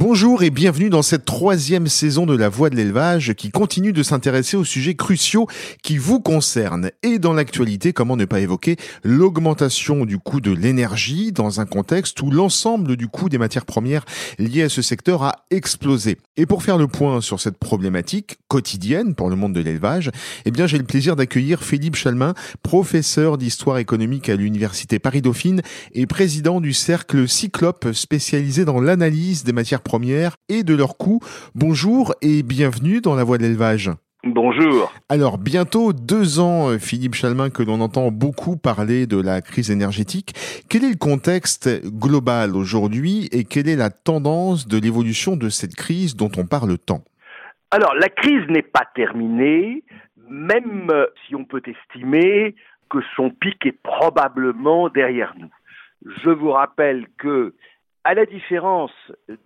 Bonjour et bienvenue dans cette troisième saison de La Voix de l'élevage qui continue de s'intéresser aux sujets cruciaux qui vous concernent. Et dans l'actualité, comment ne pas évoquer l'augmentation du coût de l'énergie dans un contexte où l'ensemble du coût des matières premières liées à ce secteur a explosé? Et pour faire le point sur cette problématique quotidienne pour le monde de l'élevage, eh bien j'ai le plaisir d'accueillir Philippe Chalmin, professeur d'histoire économique à l'université Paris-Dauphine et président du cercle Cyclope spécialisé dans l'analyse des matières premières et de leurs coûts. Bonjour et bienvenue dans la voie de l'élevage. Bonjour. Alors bientôt deux ans, euh, Philippe Chalmin, que l'on entend beaucoup parler de la crise énergétique. Quel est le contexte global aujourd'hui et quelle est la tendance de l'évolution de cette crise dont on parle tant? Alors la crise n'est pas terminée, même euh, si on peut estimer que son pic est probablement derrière nous. Je vous rappelle que à la différence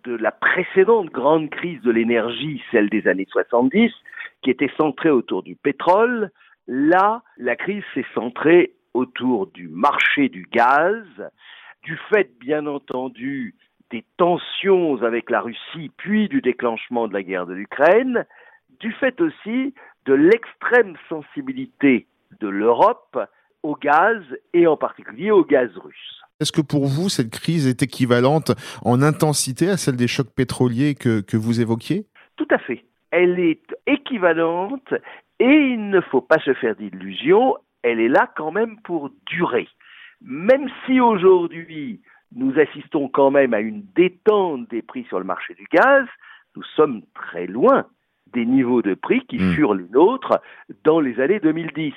de la précédente grande crise de l'énergie, celle des années 70, qui était centrée autour du pétrole, là, la crise s'est centrée autour du marché du gaz, du fait, bien entendu, des tensions avec la Russie, puis du déclenchement de la guerre de l'Ukraine, du fait aussi de l'extrême sensibilité de l'Europe au gaz et en particulier au gaz russe. Est-ce que pour vous, cette crise est équivalente en intensité à celle des chocs pétroliers que, que vous évoquiez? Tout à fait. Elle est équivalente et il ne faut pas se faire d'illusions, elle est là quand même pour durer. Même si aujourd'hui nous assistons quand même à une détente des prix sur le marché du gaz, nous sommes très loin des niveaux de prix qui mmh. furent les nôtres dans les années 2010.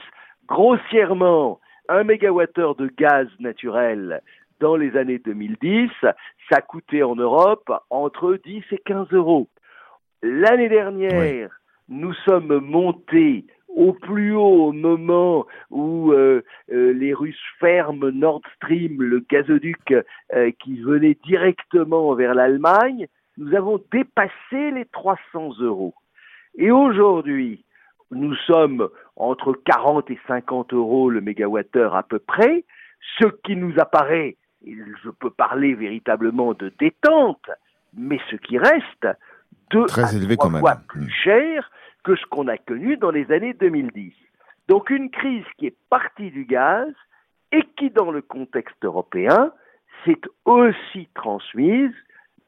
Grossièrement, un mégawattheure de gaz naturel dans les années 2010, ça coûtait en Europe entre 10 et 15 euros. L'année dernière, nous sommes montés au plus haut au moment où euh, euh, les Russes ferment Nord Stream, le gazoduc euh, qui venait directement vers l'Allemagne, nous avons dépassé les 300 euros. Et aujourd'hui, nous sommes entre 40 et 50 euros le mégawattheure à peu près, ce qui nous apparaît, je peux parler véritablement de détente, mais ce qui reste deux Très élevé trois quand fois même. plus cher que ce qu'on a connu dans les années 2010. Donc une crise qui est partie du gaz et qui, dans le contexte européen, s'est aussi transmise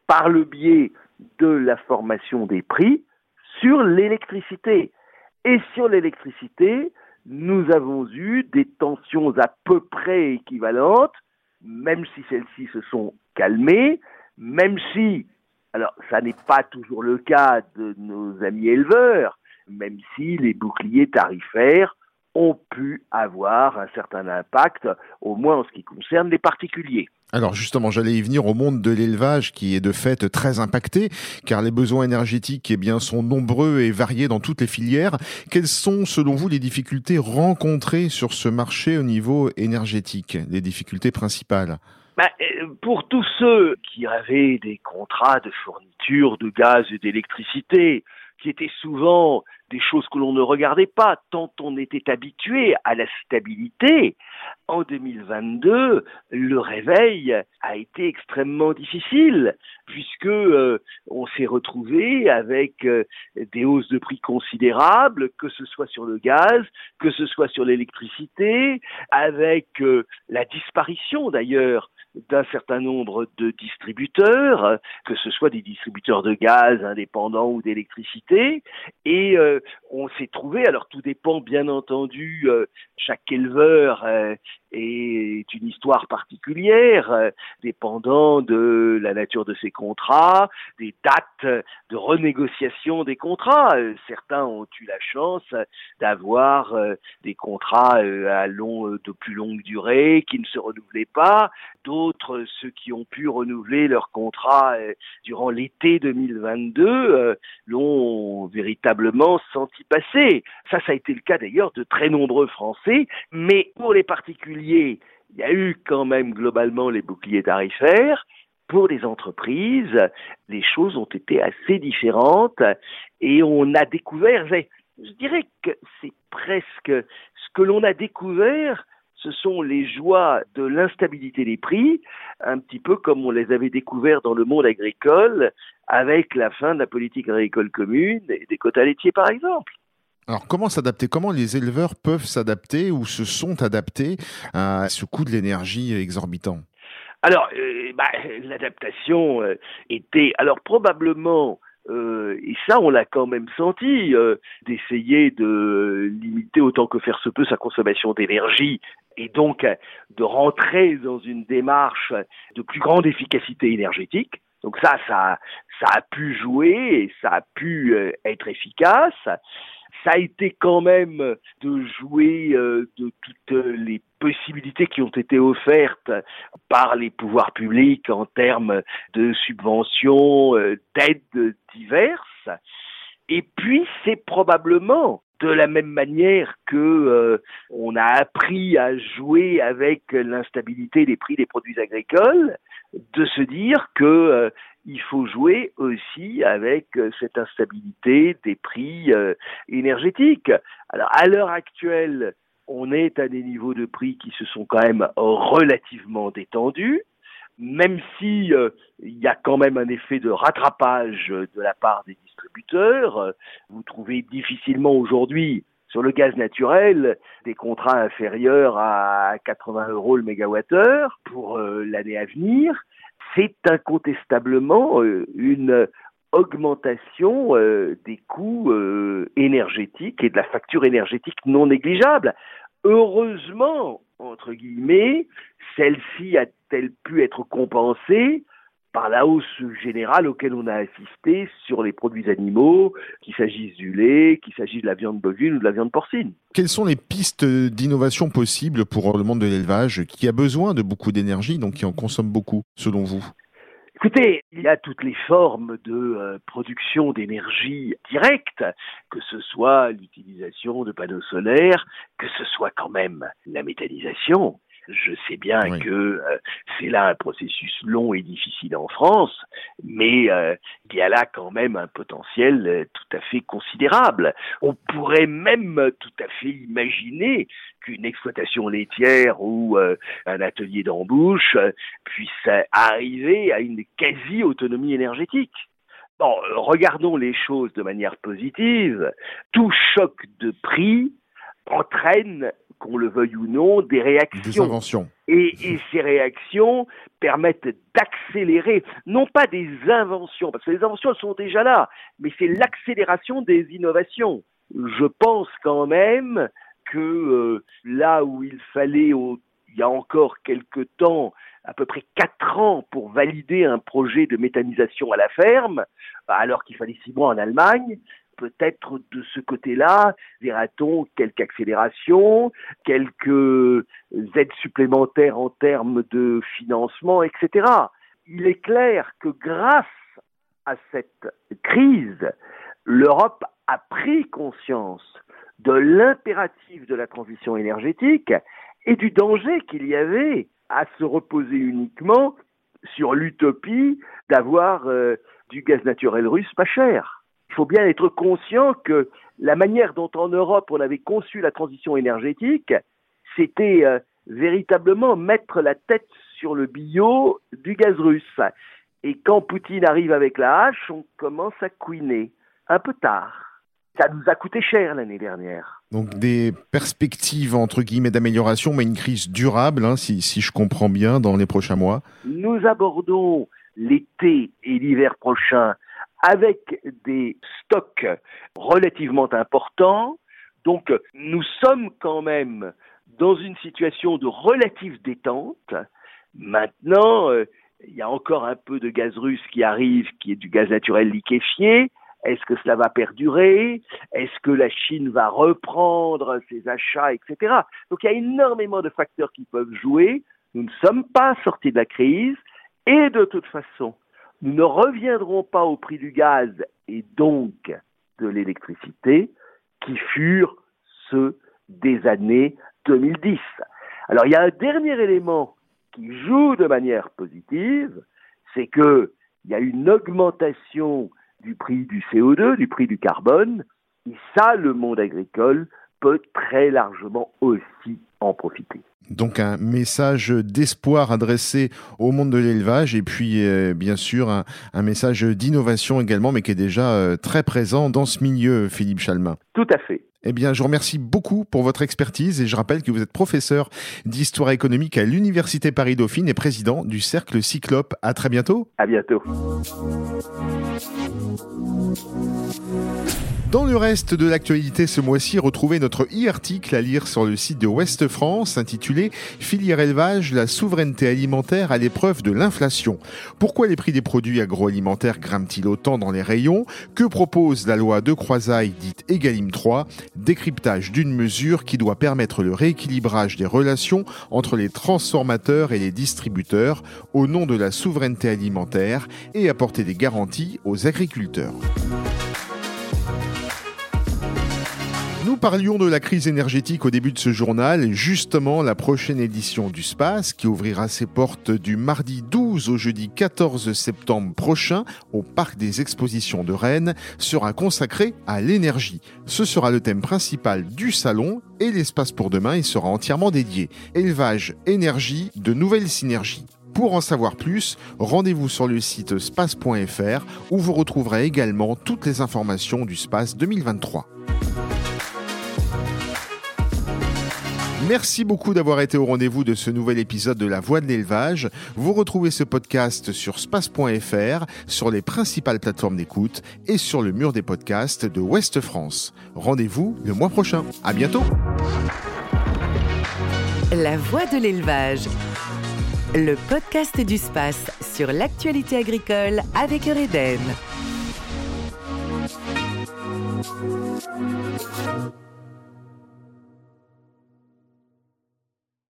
par le biais de la formation des prix sur l'électricité. Et sur l'électricité, nous avons eu des tensions à peu près équivalentes, même si celles-ci se sont calmées, même si, alors ça n'est pas toujours le cas de nos amis éleveurs, même si les boucliers tarifaires ont pu avoir un certain impact, au moins en ce qui concerne les particuliers. Alors justement, j'allais y venir au monde de l'élevage qui est de fait très impacté, car les besoins énergétiques eh bien, sont nombreux et variés dans toutes les filières. Quelles sont, selon vous, les difficultés rencontrées sur ce marché au niveau énergétique, les difficultés principales? Ben, pour tous ceux qui avaient des contrats de fourniture de gaz et d'électricité, qui étaient souvent des choses que l'on ne regardait pas, tant on était habitué à la stabilité. En 2022, le réveil a été extrêmement difficile, puisque euh, on s'est retrouvé avec euh, des hausses de prix considérables, que ce soit sur le gaz, que ce soit sur l'électricité, avec euh, la disparition d'ailleurs d'un certain nombre de distributeurs, que ce soit des distributeurs de gaz indépendants ou d'électricité, et euh, on s'est trouvé, alors tout dépend bien entendu, euh, chaque éleveur euh, est une histoire particulière, euh, dépendant de la nature de ses contrats, des dates de renégociation des contrats. Euh, certains ont eu la chance d'avoir euh, des contrats à long, de plus longue durée qui ne se renouvelaient pas. D'autres, ceux qui ont pu renouveler leur contrat durant l'été 2022, l'ont véritablement senti passer. Ça, ça a été le cas d'ailleurs de très nombreux Français, mais pour les particuliers, il y a eu quand même globalement les boucliers tarifaires. pour les entreprises, les choses ont été assez différentes et on a découvert, je dirais que c'est presque ce que l'on a découvert, ce sont les joies de l'instabilité des prix, un petit peu comme on les avait découverts dans le monde agricole avec la fin de la politique agricole commune et des quotas laitiers par exemple. Alors comment s'adapter? Comment les éleveurs peuvent s'adapter ou se sont adaptés à ce coût de l'énergie exorbitant? Alors, euh, bah, l'adaptation euh, était alors probablement euh, et ça, on l'a quand même senti, d'essayer de limiter autant que faire se peut sa consommation d'énergie et donc de rentrer dans une démarche de plus grande efficacité énergétique. Donc ça, ça, ça a pu jouer et ça a pu être efficace ça a été quand même de jouer euh, de toutes les possibilités qui ont été offertes par les pouvoirs publics en termes de subventions, euh, d'aides diverses. Et puis c'est probablement de la même manière que euh, on a appris à jouer avec l'instabilité des prix des produits agricoles, de se dire que il faut jouer aussi avec euh, cette instabilité des prix euh, énergétiques. Alors à l'heure actuelle, on est à des niveaux de prix qui se sont quand même relativement détendus, même si euh, il y a quand même un effet de rattrapage de la part des distributeurs. Vous trouvez difficilement aujourd'hui sur le gaz naturel des contrats inférieurs à 80 euros le mégawattheure pour l'année à venir c'est incontestablement euh, une augmentation euh, des coûts euh, énergétiques et de la facture énergétique non négligeable. Heureusement, entre guillemets, celle-ci a-t-elle pu être compensée par la hausse générale auquel on a assisté sur les produits animaux, qu'il s'agisse du lait, qu'il s'agisse de la viande bovine ou de la viande porcine. Quelles sont les pistes d'innovation possibles pour le monde de l'élevage qui a besoin de beaucoup d'énergie, donc qui en consomme beaucoup, selon vous? Écoutez, il y a toutes les formes de euh, production d'énergie directe, que ce soit l'utilisation de panneaux solaires, que ce soit quand même la méthanisation, je sais bien que euh, c'est là un processus long et difficile en France, mais euh, il y a là quand même un potentiel euh, tout à fait considérable. On pourrait même tout à fait imaginer qu'une exploitation laitière ou un atelier d'embauche puisse arriver à une quasi-autonomie énergétique. Bon, regardons les choses de manière positive. Tout choc de prix entraîne qu'on le veuille ou non, des réactions. Et, et, ces réactions permettent d'accélérer, non pas des inventions, parce que les inventions elles sont déjà là, mais c'est l'accélération des innovations. Je pense quand même que euh, là où il fallait, il y a encore quelque temps, à peu près quatre ans pour valider un projet de méthanisation à la ferme, alors qu'il fallait six mois en Allemagne, peut-être de ce côté-là, verra-t-on quelques accélérations, quelques aides supplémentaires en termes de financement, etc. Il est clair que grâce à cette crise, l'Europe a pris conscience de l'impératif de la transition énergétique et du danger qu'il y avait à se reposer uniquement sur l'utopie d'avoir euh, du gaz naturel russe pas cher il faut bien être conscient que la manière dont en Europe on avait conçu la transition énergétique, c'était euh, véritablement mettre la tête sur le bio du gaz russe. Et quand Poutine arrive avec la hache, on commence à couiner. Un peu tard. Ça nous a coûté cher l'année dernière. Donc des perspectives entre guillemets d'amélioration, mais une crise durable, hein, si, si je comprends bien, dans les prochains mois. Nous abordons l'été et l'hiver prochain avec des stocks relativement importants. Donc nous sommes quand même dans une situation de relative détente. Maintenant, euh, il y a encore un peu de gaz russe qui arrive, qui est du gaz naturel liquéfié. Est-ce que cela va perdurer? Est-ce que la Chine va reprendre ses achats, etc. Donc il y a énormément de facteurs qui peuvent jouer. Nous ne sommes pas sortis de la crise et de toute façon, nous ne reviendrons pas au prix du gaz et donc de l'électricité qui furent ceux des années 2010. Alors il y a un dernier élément qui joue de manière positive, c'est que il y a une augmentation du prix du CO2, du prix du carbone, et ça, le monde agricole peut très largement aussi en profiter. Donc un message d'espoir adressé au monde de l'élevage et puis euh, bien sûr un, message d'innovation également mais qui est déjà euh, très présent dans ce milieu, Philippe Chalmin. Tout à fait. Eh bien, je vous remercie beaucoup pour votre expertise et je rappelle que vous êtes professeur d'histoire économique à l'Université Paris-Dauphine et président du Cercle Cyclope. À très bientôt. À bientôt. Dans le reste de l'actualité ce mois-ci, retrouvez notre e-article à lire sur le site de Ouest France intitulé Filière élevage, la souveraineté alimentaire à l'épreuve de l'inflation. Pourquoi les prix des produits agroalimentaires grimpent-ils autant dans les rayons? Que propose la loi de croisaille dite Egalim 3 Décryptage d'une mesure qui doit permettre le rééquilibrage des relations entre les transformateurs et les distributeurs au nom de la souveraineté alimentaire et apporter des garanties aux agriculteurs. Nous parlions de la crise énergétique au début de ce journal. Justement, la prochaine édition du Space, qui ouvrira ses portes du mardi 12 au jeudi 14 septembre prochain au Parc des Expositions de Rennes, sera consacrée à l'énergie. Ce sera le thème principal du salon et l'espace pour demain il sera entièrement dédié. Élevage, énergie, de nouvelles synergies. Pour en savoir plus, rendez-vous sur le site space.fr où vous retrouverez également toutes les informations du Space 2023. Merci beaucoup d'avoir été au rendez-vous de ce nouvel épisode de La Voix de l'élevage. Vous retrouvez ce podcast sur space.fr, sur les principales plateformes d'écoute et sur le mur des podcasts de Ouest France. Rendez-vous le mois prochain. À bientôt. La Voix de l'élevage. Le podcast du space sur l'actualité agricole avec Eureden.